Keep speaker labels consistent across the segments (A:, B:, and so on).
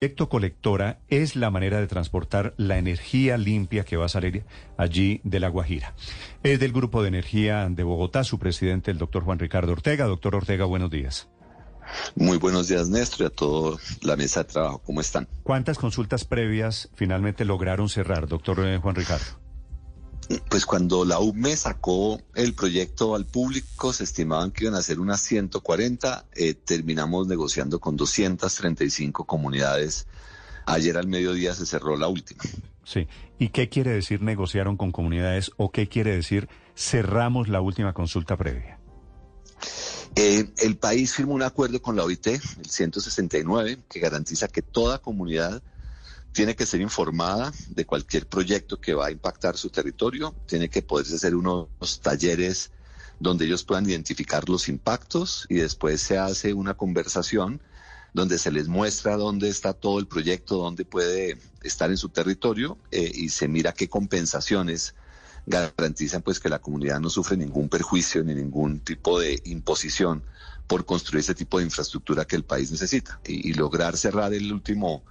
A: proyecto colectora es la manera de transportar la energía limpia que va a salir allí de La Guajira. Es del Grupo de Energía de Bogotá, su presidente, el doctor Juan Ricardo Ortega. Doctor Ortega, buenos días.
B: Muy buenos días, Néstor, y a toda la mesa de trabajo. ¿Cómo están?
A: ¿Cuántas consultas previas finalmente lograron cerrar, doctor eh, Juan Ricardo?
B: Pues cuando la UME sacó el proyecto al público, se estimaban que iban a ser unas 140, eh, terminamos negociando con 235 comunidades. Ayer al mediodía se cerró la última.
A: Sí, ¿y qué quiere decir negociaron con comunidades o qué quiere decir cerramos la última consulta previa?
B: Eh, el país firmó un acuerdo con la OIT, el 169, que garantiza que toda comunidad tiene que ser informada de cualquier proyecto que va a impactar su territorio, tiene que poderse hacer unos talleres donde ellos puedan identificar los impactos y después se hace una conversación donde se les muestra dónde está todo el proyecto, dónde puede estar en su territorio eh, y se mira qué compensaciones garantizan pues que la comunidad no sufre ningún perjuicio ni ningún tipo de imposición por construir ese tipo de infraestructura que el país necesita. Y lograr cerrar el último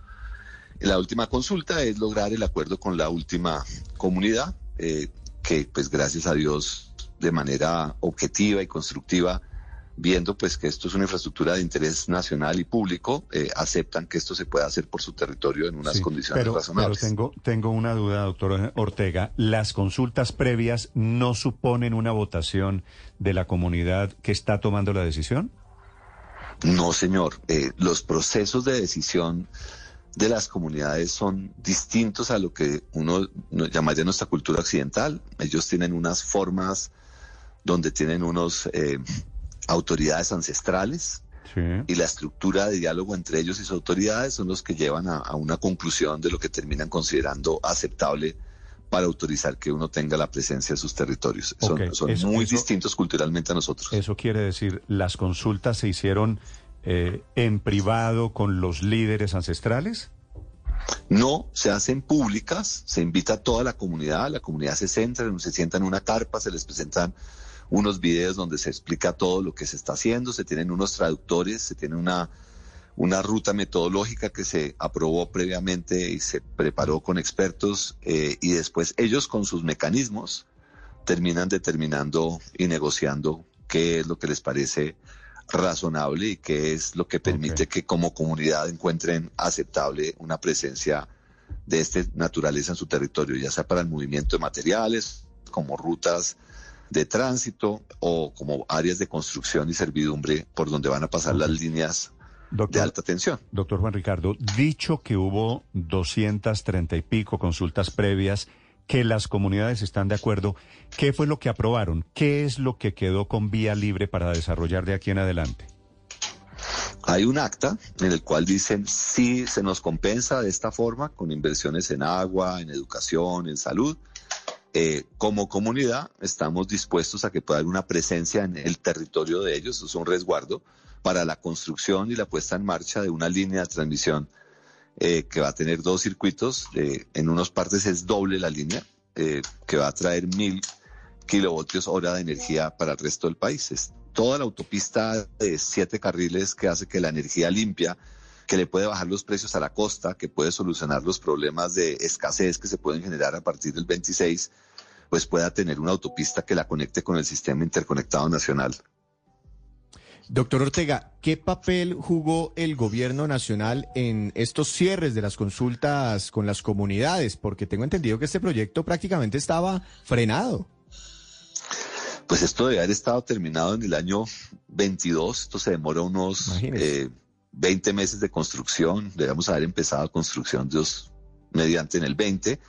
B: la última consulta es lograr el acuerdo con la última comunidad, eh, que pues gracias a Dios de manera objetiva y constructiva, viendo pues que esto es una infraestructura de interés nacional y público, eh, aceptan que esto se pueda hacer por su territorio en unas condiciones razonables.
A: Pero tengo, tengo una duda, doctor Ortega. ¿Las consultas previas no suponen una votación de la comunidad que está tomando la decisión?
B: No, señor. Eh, los procesos de decisión de las comunidades son distintos a lo que uno llamaría nuestra cultura occidental. Ellos tienen unas formas donde tienen unos eh, autoridades ancestrales y la estructura de diálogo entre ellos y sus autoridades son los que llevan a, una conclusión de lo que terminan considerando aceptable para autorizar que uno tenga la presencia en sus territorios. Son, muy distintos culturalmente a nosotros.
A: Eso quiere decir, las consultas se hicieron eh, en privado con los líderes ancestrales?
B: No, se hacen públicas, se invita a toda la comunidad, la comunidad se centra, se sienta en una carpa, se les presentan unos videos donde se explica todo lo que se está haciendo, se tienen unos traductores, se tiene una, una ruta metodológica que se aprobó previamente y se preparó con expertos eh, y después ellos con sus mecanismos terminan determinando y negociando qué es lo que les parece razonable y que es lo que permite que como comunidad encuentren aceptable una presencia de esta naturaleza en su territorio, ya sea para el movimiento de materiales, como rutas de tránsito o como áreas de construcción y servidumbre por donde van a pasar las líneas de alta tensión.
A: Doctor Juan Ricardo, dicho que hubo 230 y pico consultas previas, que las comunidades están de acuerdo. ¿Qué fue lo que aprobaron? ¿Qué es lo que quedó con vía libre para desarrollar de aquí en adelante?
B: Hay un acta en el cual dicen si se nos compensa de esta forma con inversiones en agua, en educación, en salud. Eh, como comunidad estamos dispuestos a que pueda haber una presencia en el territorio de ellos, es un resguardo para la construcción y la puesta en marcha de una línea de transmisión eh, que va a tener dos circuitos. Eh, en unas partes es doble la línea, eh, que va a traer mil kilovoltios hora de energía para el resto del país. Es toda la autopista de siete carriles que hace que la energía limpia, que le puede bajar los precios a la costa, que puede solucionar los problemas de escasez que se pueden generar a partir del 26, pues pueda tener una autopista que la conecte con el sistema interconectado nacional.
A: Doctor Ortega, ¿qué papel jugó el gobierno nacional en estos cierres de las consultas con las comunidades? Porque tengo entendido que este proyecto prácticamente estaba frenado.
B: Pues esto debe haber estado terminado en el año 22, esto se demora unos 20 eh, meses de construcción, debemos haber empezado construcción Dios mediante en el 20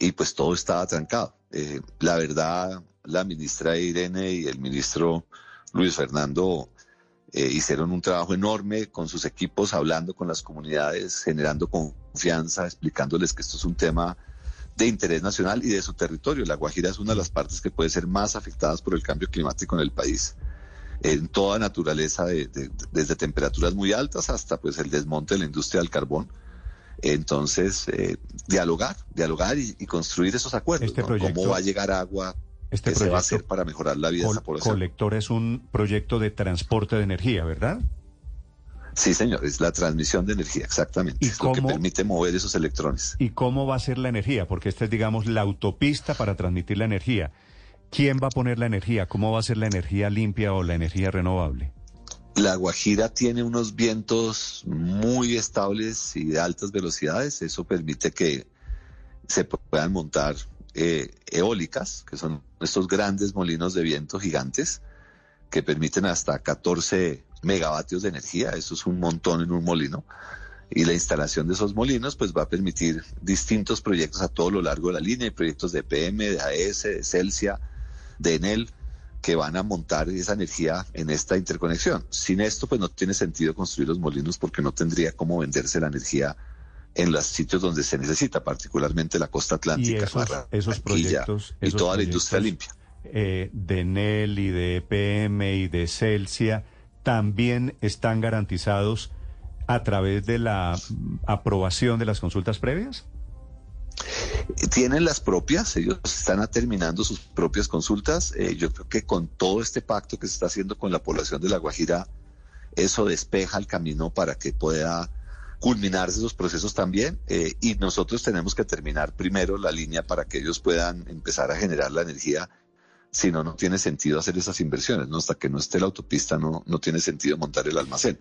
B: y pues todo estaba trancado. Eh, la verdad, la ministra Irene y el ministro Luis Fernando eh, hicieron un trabajo enorme con sus equipos, hablando con las comunidades, generando confianza, explicándoles que esto es un tema de interés nacional y de su territorio. La Guajira es una de las partes que puede ser más afectadas por el cambio climático en el país. En toda naturaleza, desde temperaturas muy altas hasta pues el desmonte de la industria del carbón. Entonces, eh, dialogar, dialogar y, construir esos acuerdos. Este ¿Cómo va a llegar agua? Este se va a hacer para mejorar la vida de esa población.
A: Colector es un proyecto de transporte de energía, ¿verdad?
B: Sí, señor, es la transmisión de energía, exactamente. es lo que permite mover esos electrones.
A: ¿Y cómo va a ser la energía? Porque esta es, digamos, la autopista para transmitir la energía. ¿Quién va a poner la energía? ¿Cómo va a ser la energía limpia o la energía renovable?
B: La Guajira tiene unos vientos muy estables y de altas velocidades. Eso permite que se puedan montar eh, eólicas, que son estos grandes molinos de viento gigantes que permiten hasta 14 megavatios de energía. Eso es un montón en un molino. Y la instalación de esos molinos pues va a permitir distintos proyectos a todo lo largo de la línea, proyectos de PM, de AES, de Celsia, de Enel, que van a montar esa energía en esta interconexión. Sin esto pues no tiene sentido construir los molinos porque no tendría cómo venderse la energía en los sitios donde se necesita, particularmente la costa atlántica,
A: y esos, proyectos
B: y toda la industria limpia.
A: Eh, de NEL y de EPM y de Celsia también están garantizados a través de la aprobación de las consultas previas?
B: Tienen las propias, ellos están terminando sus propias consultas. Eh, yo creo que con todo este pacto que se está haciendo con la población de La Guajira, eso despeja el camino para que pueda culminarse esos procesos también. Eh, y nosotros tenemos que terminar primero la línea para que ellos puedan empezar a generar la energía si no, no tiene sentido hacer esas inversiones, ¿no? Hasta que no esté la autopista, no, no tiene sentido montar el almacén.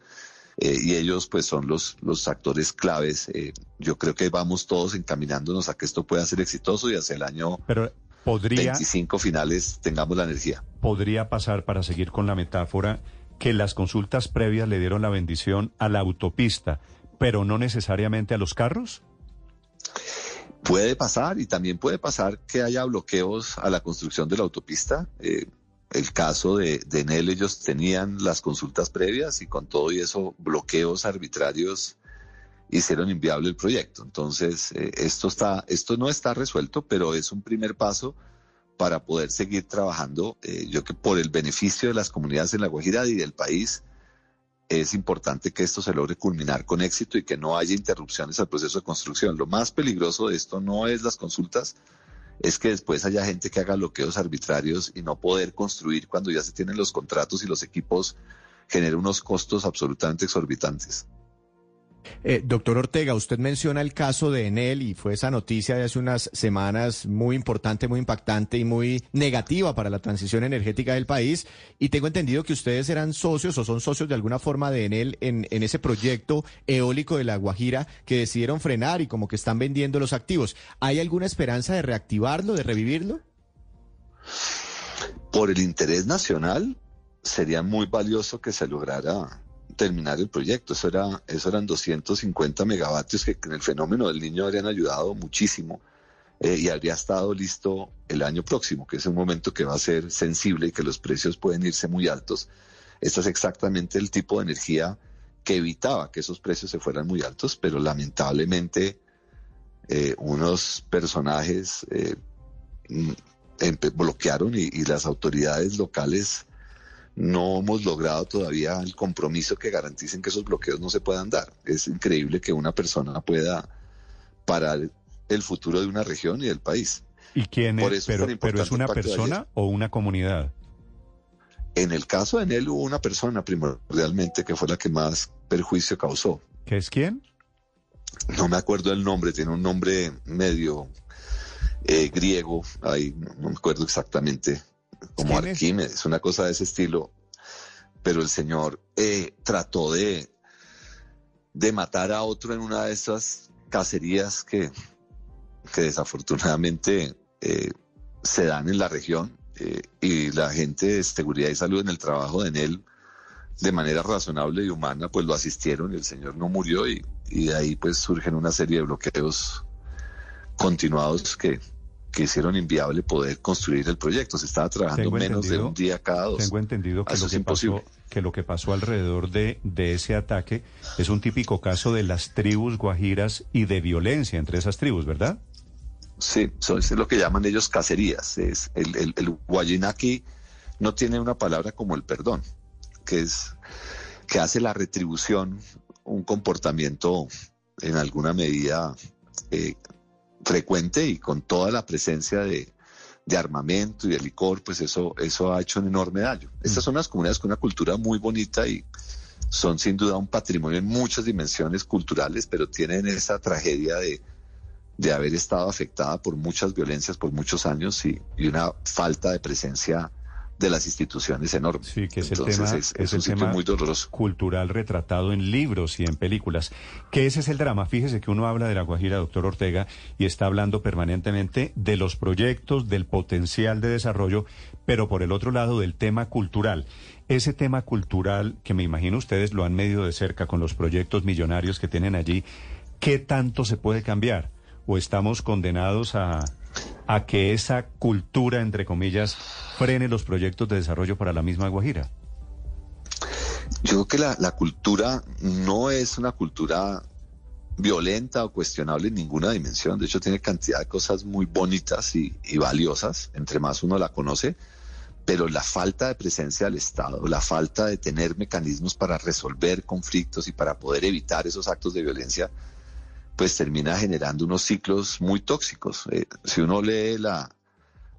B: Eh, y ellos, pues, son los, los actores claves. Eh, yo creo que vamos todos encaminándonos a que esto pueda ser exitoso y hacia el año
A: Pero podría,
B: 25 finales tengamos la energía.
A: Podría pasar, para seguir con la metáfora, que las consultas previas le dieron la bendición a la autopista, pero no necesariamente a los carros.
B: Puede pasar y también puede pasar que haya bloqueos a la construcción de la autopista. Eh, el caso de, de Enel, ellos tenían las consultas previas y con todo y eso bloqueos arbitrarios hicieron inviable el proyecto. Entonces, eh, esto, está, esto no está resuelto, pero es un primer paso para poder seguir trabajando, eh, yo que por el beneficio de las comunidades en La Guajira y del país, es importante que esto se logre culminar con éxito y que no haya interrupciones al proceso de construcción. Lo más peligroso de esto no es las consultas, es que después haya gente que haga bloqueos arbitrarios y no poder construir cuando ya se tienen los contratos y los equipos genera unos costos absolutamente exorbitantes.
A: Eh, doctor Ortega, usted menciona el caso de Enel y fue esa noticia de hace unas semanas muy importante, muy impactante y muy negativa para la transición energética del país. Y tengo entendido que ustedes eran socios o son socios de alguna forma de Enel en, en ese proyecto eólico de La Guajira que decidieron frenar y como que están vendiendo los activos. ¿Hay alguna esperanza de reactivarlo, de revivirlo?
B: Por el interés nacional, sería muy valioso que se lograra terminar el proyecto. Eso, era, eso eran 250 megavatios que en el fenómeno del niño habrían ayudado muchísimo eh, y habría estado listo el año próximo, que es un momento que va a ser sensible y que los precios pueden irse muy altos. Este es exactamente el tipo de energía que evitaba que esos precios se fueran muy altos, pero lamentablemente eh, unos personajes eh, mm, bloquearon y, y las autoridades locales no hemos logrado todavía el compromiso que garanticen que esos bloqueos no se puedan dar. Es increíble que una persona pueda parar el futuro de una región y del país.
A: ¿Y quién es? pero, es una persona o una comunidad.
B: En el caso de él hubo una persona primordialmente que fue la que más perjuicio causó.
A: ¿Qué es quién?
B: No me acuerdo el nombre, tiene un nombre medio eh, griego, ahí no me acuerdo exactamente como Arquímedes, una cosa de ese estilo. Pero el Señor eh, trató de, de matar a otro en una de esas cacerías que, que desafortunadamente eh, se dan en la región eh, y la gente de seguridad y salud en el trabajo de él de manera razonable y humana pues lo asistieron y el señor no murió y, y de ahí pues surgen una serie de bloqueos continuados que, que hicieron inviable poder construir el proyecto. Se estaba trabajando menos de un día cada dos.
A: Tengo entendido que, lo que, pasó, que lo que pasó alrededor de, de ese ataque es un típico caso de las tribus guajiras y de violencia entre esas tribus, ¿verdad?
B: Sí, eso es lo que llaman ellos cacerías. Es el, el, el guayinaki no tiene una palabra como el perdón, que es que hace la retribución un comportamiento en alguna medida eh, frecuente y con toda la presencia de, armamento y de licor, pues eso, eso ha hecho un enorme daño. Estas son unas comunidades con una cultura muy bonita y son sin duda un patrimonio en muchas dimensiones culturales, pero tienen esa tragedia de, de haber estado afectada por muchas violencias por muchos años y, y una falta de presencia de las instituciones enormes.
A: Sí, que es el tema, es, un tema muy doloroso. cultural retratado en libros y en películas. Que ese es el drama. Fíjese que uno habla de la Guajira, doctor Ortega, y está hablando permanentemente de los proyectos, del potencial de desarrollo, pero por el otro lado del tema cultural. Ese tema cultural, que me imagino ustedes lo han medido de cerca con los proyectos millonarios que tienen allí, ¿qué tanto se puede cambiar? ¿O estamos condenados a a que esa cultura, entre comillas, frene los proyectos de desarrollo para la misma Guajira?
B: Yo creo que la, cultura no es una cultura violenta o cuestionable en ninguna dimensión. De hecho, tiene cantidad de cosas muy bonitas y, y, valiosas, entre más uno la conoce, pero la falta de presencia del Estado, la falta de tener mecanismos para resolver conflictos y para poder evitar esos actos de violencia, pues termina generando unos ciclos muy tóxicos. Eh, si uno lee la,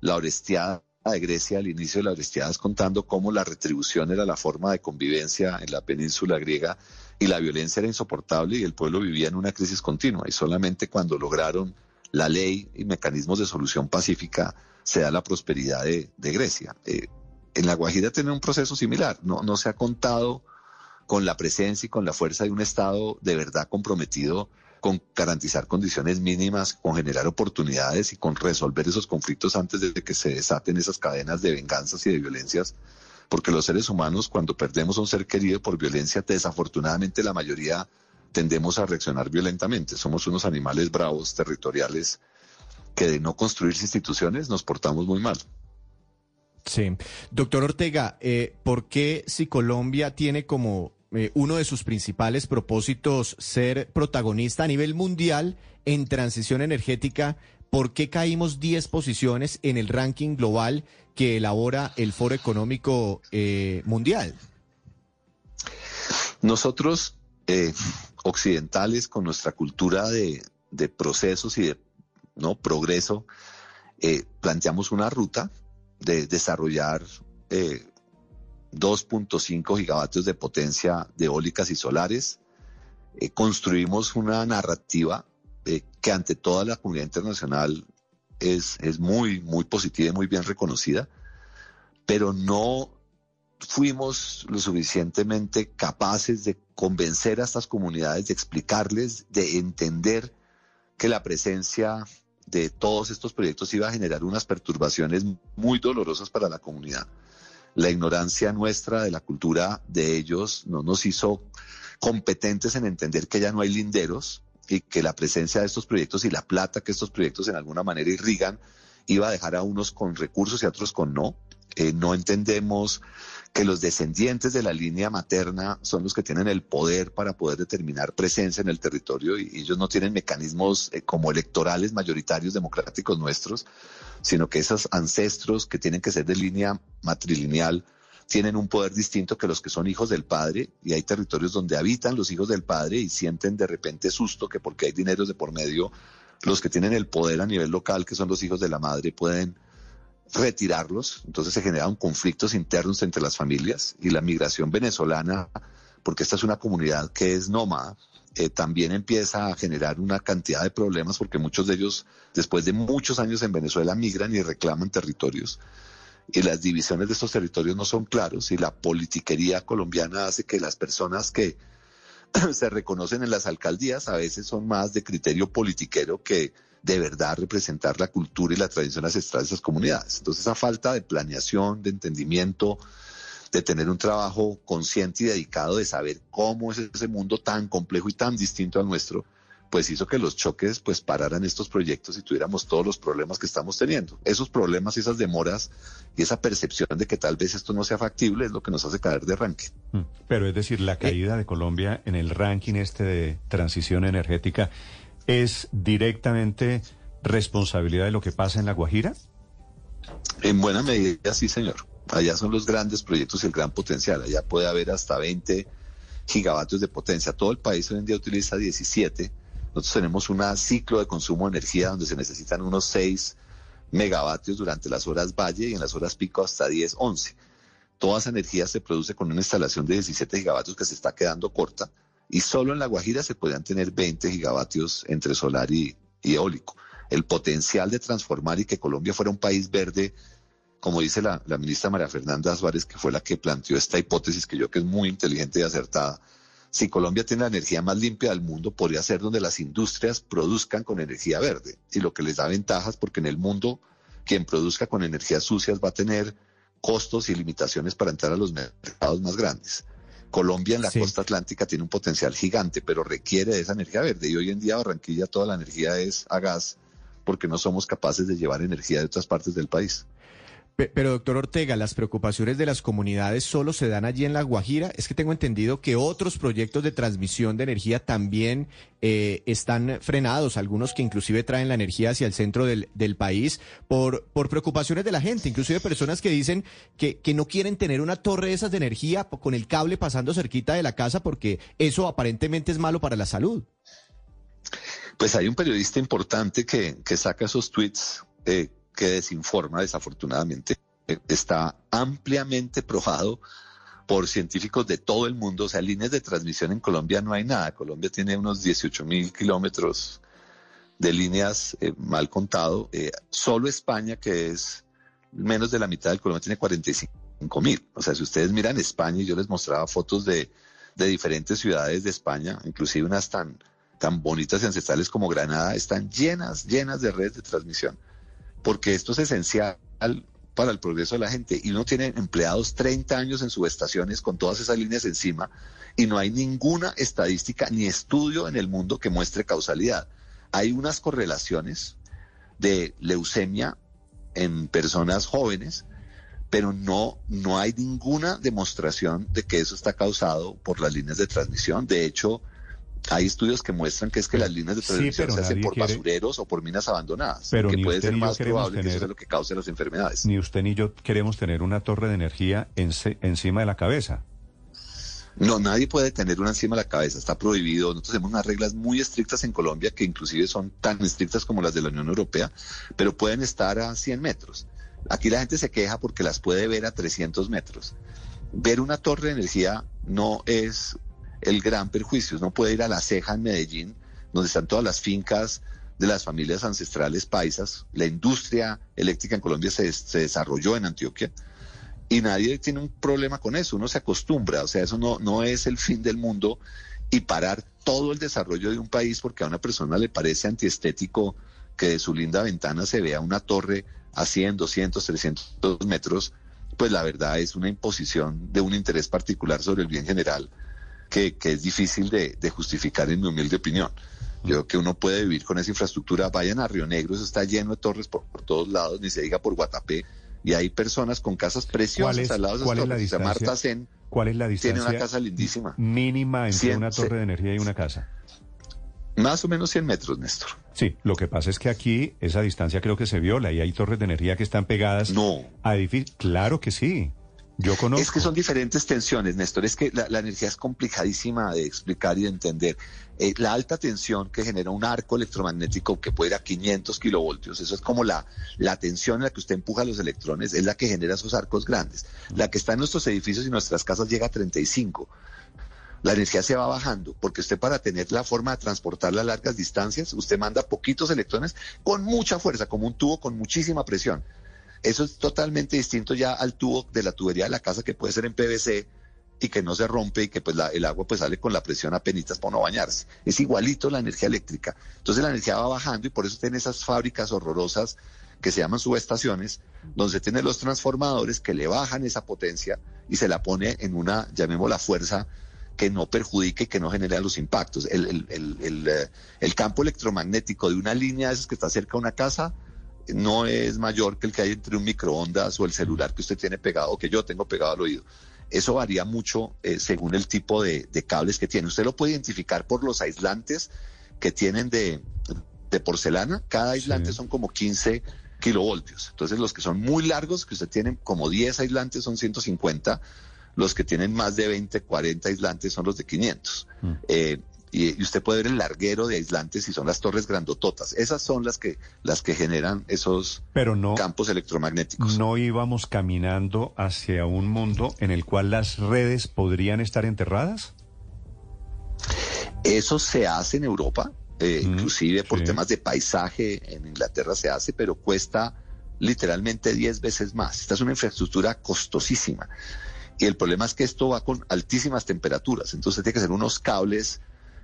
B: la Orestiada de Grecia, al inicio de la Orestiada, es contando cómo la retribución era la forma de convivencia en la península griega y la violencia era insoportable y el pueblo vivía en una crisis continua. Y solamente cuando lograron la ley y mecanismos de solución pacífica se da la prosperidad de, Grecia. Eh, en La Guajira tiene un proceso similar. No, no se ha contado con la presencia y con la fuerza de un Estado de verdad comprometido con garantizar condiciones mínimas, con generar oportunidades y con resolver esos conflictos antes de que se desaten esas cadenas de venganzas y de violencias. Porque los seres humanos, cuando perdemos a un ser querido por violencia, desafortunadamente la mayoría tendemos a reaccionar violentamente. Somos unos animales bravos, territoriales, que de no construirse instituciones nos portamos muy mal.
C: Sí. Doctor Ortega, eh, ¿por qué si Colombia tiene como eh, uno de sus principales propósitos ser protagonista a nivel mundial en transición energética. ¿Por qué caímos 10 posiciones en el ranking global que elabora el Foro Económico eh, Mundial?
B: Nosotros, eh, occidentales, con nuestra cultura de, procesos y de ¿no? progreso, planteamos una ruta de desarrollar 2.5 gigavatios de potencia de eólicas y solares. Eh, construimos una narrativa eh, que ante toda la comunidad internacional es, es muy, muy positiva y muy bien reconocida, pero no fuimos lo suficientemente capaces de convencer a estas comunidades, de explicarles, de entender que la presencia de todos estos proyectos iba a generar unas perturbaciones muy dolorosas para la comunidad la ignorancia nuestra de la cultura de ellos no nos hizo competentes en entender que ya no hay linderos y que la presencia de estos proyectos y la plata que estos proyectos en alguna manera irrigan iba a dejar a unos con recursos y a otros con no. Eh, no entendemos que los descendientes de la línea materna son los que tienen el poder para poder determinar presencia en el territorio y, ellos no tienen mecanismos eh, como electorales mayoritarios democráticos nuestros, sino que esos ancestros que tienen que ser de línea matrilineal tienen un poder distinto que los que son hijos del padre y hay territorios donde habitan los hijos del padre y sienten de repente susto que porque hay dineros de por medio, los que tienen el poder a nivel local, que son los hijos de la madre, pueden retirarlos, entonces se generan conflictos internos entre las familias y la migración venezolana, porque esta es una comunidad que es nómada, eh, también empieza a generar una cantidad de problemas porque muchos de ellos, después de muchos años en Venezuela, migran y reclaman territorios. Y las divisiones de estos territorios no son claros y la politiquería colombiana hace que las personas que se reconocen en las alcaldías a veces son más de criterio politiquero que de verdad representar la cultura y la tradición ancestral de esas comunidades. Entonces esa falta de planeación, de entendimiento, de tener un trabajo consciente y dedicado de saber cómo es ese mundo tan complejo y tan distinto al nuestro, pues hizo que los choques pues pararan estos proyectos y tuviéramos todos los problemas que estamos teniendo. Esos problemas y esas demoras y esa percepción de que tal vez esto no sea factible es lo que nos hace caer de arranque.
A: Mm. Pero es decir, la caída de Colombia en el ranking este de transición energética es directamente responsabilidad de lo que pasa en La Guajira?
B: En buena medida, sí, señor. Allá son los grandes proyectos y el gran potencial. Allá puede haber hasta 20 gigavatios de potencia. Todo el país hoy en día utiliza 17. Nosotros tenemos un ciclo de consumo de energía donde se necesitan unos 6 megavatios durante las horas valle y en las horas pico hasta 10, 11. Toda esa energía se produce con una instalación de 17 gigavatios que se está quedando corta y solo en La Guajira se podrían tener 20 gigavatios entre solar y, eólico. El potencial de transformar y que Colombia fuera un país verde, como dice la, la ministra María Fernanda Suárez, que fue la que planteó esta hipótesis que yo creo que es muy inteligente y acertada, si Colombia tiene la energía más limpia del mundo, podría ser donde las industrias produzcan con energía verde. Y lo que les da ventajas, porque en el mundo quien produzca con energías sucias va a tener costos y limitaciones para entrar a los mercados más grandes. Colombia en la costa atlántica tiene un potencial gigante, pero requiere de esa energía verde. Y hoy en día Barranquilla toda la energía es a gas porque no somos capaces de llevar energía de otras partes del país.
C: Pero, doctor Ortega, ¿las preocupaciones de las comunidades solo se dan allí en La Guajira? Es que tengo entendido que otros proyectos de transmisión de energía también eh, están frenados, algunos que inclusive traen la energía hacia el centro del, país por, por preocupaciones de la gente, inclusive personas que dicen que, que no quieren tener una torre de esas de energía con el cable pasando cerquita de la casa porque eso aparentemente es malo para la salud.
B: Pues hay un periodista importante que, que saca esos tweets. Eh, que desinforma, desafortunadamente. Está ampliamente probado por científicos de todo el mundo. O sea, líneas de transmisión en Colombia no hay nada. Colombia tiene unos 18 mil kilómetros de líneas eh, mal contado. Eh, solo España, que es menos de la mitad del Colombia, tiene 45 mil. O sea, si ustedes miran España, y yo les mostraba fotos de, de diferentes ciudades de España, inclusive unas tan, tan bonitas y ancestrales como Granada, están llenas, llenas de redes de transmisión porque esto es esencial para el progreso de la gente. Y uno tiene empleados 30 años en subestaciones con todas esas líneas encima y no hay ninguna estadística ni estudio en el mundo que muestre causalidad. Hay unas correlaciones de leucemia en personas jóvenes, pero no, no hay ninguna demostración de que eso está causado por las líneas de transmisión. De hecho, hay estudios que muestran que es que las líneas de transmisión se hacen por basureros o por minas abandonadas,
A: pero
B: que puede ser más
A: probable
B: tener, que eso es lo que cause las enfermedades.
A: Ni usted ni yo queremos tener una torre de energía encima de la cabeza.
B: No, nadie puede tener una encima de la cabeza, está prohibido. Nosotros tenemos unas reglas muy estrictas en Colombia que inclusive son tan estrictas como las de la Unión Europea, pero pueden estar a 100 metros. Aquí la gente se queja porque las puede ver a 300 metros. Ver una torre de energía no es el gran perjuicio. Uno puede ir a La Ceja en Medellín, donde están todas las fincas de las familias ancestrales paisas. La industria eléctrica en Colombia se, desarrolló en Antioquia y nadie tiene un problema con eso. Uno se acostumbra, o sea, eso no, no es el fin del mundo y parar todo el desarrollo de un país porque a una persona le parece antiestético que de su linda ventana se vea una torre a 100, 200, 300 metros, pues la verdad es una imposición de un interés particular sobre el bien general que, es difícil de, justificar en mi humilde opinión. Yo creo que uno puede vivir con esa infraestructura. Vayan a Río Negro, eso está lleno de torres por, todos lados, ni se diga por Guatapé. Y hay personas con casas preciosas al lado de
A: ¿cuál es la distancia,
B: Marta Zen
A: ¿Cuál es la distancia?
B: Tiene una casa lindísima.
A: Mínima entre una torre de energía y una casa.
B: Más o menos 100 metros, Néstor.
A: Sí, lo que pasa es que aquí esa distancia creo que se viola y hay torres de energía que están pegadas
B: no.
A: a edificios. Claro que sí. Yo conozco.
B: Es que son diferentes tensiones, Néstor. Es que la, energía es complicadísima de explicar y de entender. Eh, la alta tensión que genera un arco electromagnético que puede ir a 500 kilovoltios, eso es como la, la tensión en la que usted empuja los electrones, es la que genera esos arcos grandes. La que está en nuestros edificios y nuestras casas llega a 35 la energía se va bajando, porque usted para tener la forma de transportarla a largas distancias, usted manda poquitos electrones con mucha fuerza, como un tubo con muchísima presión. Eso es totalmente distinto ya al tubo de la tubería de la casa que puede ser en PVC y que no se rompe y que pues el agua pues sale con la presión a penitas para no bañarse. Es igualito la energía eléctrica. Entonces la energía va bajando y por eso tiene esas fábricas horrorosas que se llaman subestaciones, donde se tienen los transformadores que le bajan esa potencia y se la pone en una, llamémosla fuerza, que no perjudique y que no genere los impactos. El, el, eh, el, campo electromagnético de una línea de esas que está cerca de una casa no es mayor que el que hay entre un microondas o el celular que usted tiene pegado o que yo tengo pegado al oído. Eso varía mucho eh, según el tipo de, cables que tiene. Usted lo puede identificar por los aislantes que tienen de, porcelana. Cada aislante son como 15 kilovoltios. Entonces los que son muy largos, que usted tiene como 10 aislantes, son 150. Los que tienen más de 20, 40 aislantes son los de 500. Mm. Eh, y, usted puede ver el larguero de aislantes y son las torres grandototas. Esas son las que, las que generan esos campos electromagnéticos.
A: ¿No íbamos caminando hacia un mundo en el cual las redes podrían estar enterradas?
B: Eso se hace en Europa, eh, mm, inclusive por temas de paisaje, en Inglaterra se hace, pero cuesta literalmente 10 veces más. Esta es una infraestructura costosísima. Y el problema es que esto va con altísimas temperaturas, entonces tiene que ser unos cables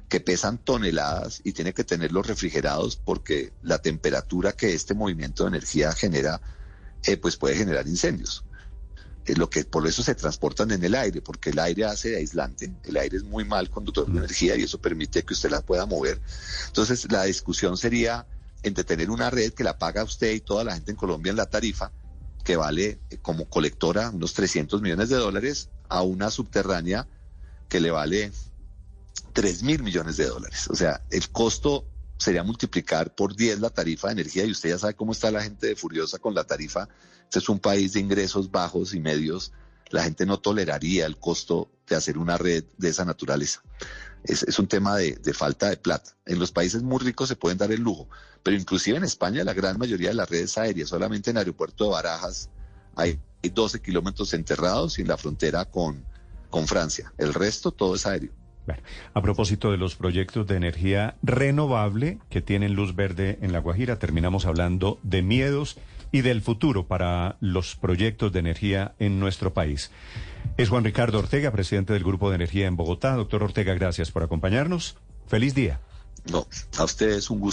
B: que pesan toneladas y tiene que tenerlos refrigerados porque la temperatura que este movimiento de energía genera, eh, pues puede generar incendios. Es lo que por eso se transportan en el aire, porque el aire hace de aislante, el aire es muy mal conductor de energía y eso permite que usted la pueda mover. Entonces la discusión sería entre tener una red que la paga usted y toda la gente en Colombia en la tarifa, que vale eh, como colectora unos 300 millones de dólares, a una subterránea que le vale 3 mil millones de dólares. O sea, el costo sería multiplicar por 10 la tarifa de energía y usted ya sabe cómo está la gente de Furiosa con la tarifa. Este es un país de ingresos bajos y medios. La gente no toleraría el costo de hacer una red de esa naturaleza. Es, un tema de, falta de plata. En los países muy ricos se pueden dar el lujo, pero inclusive en España la gran mayoría de las redes aéreas, solamente en el aeropuerto de Barajas hay 12 kilómetros enterrados y en la frontera con, con Francia. El resto todo es aéreo
A: a propósito de los proyectos de energía renovable que tienen luz verde en La Guajira, terminamos hablando de miedos y del futuro para los proyectos de energía en nuestro país. Es Juan Ricardo Ortega, presidente del Grupo de Energía en Bogotá. Doctor Ortega, gracias por acompañarnos. Feliz día.
B: No, a ustedes un gusto.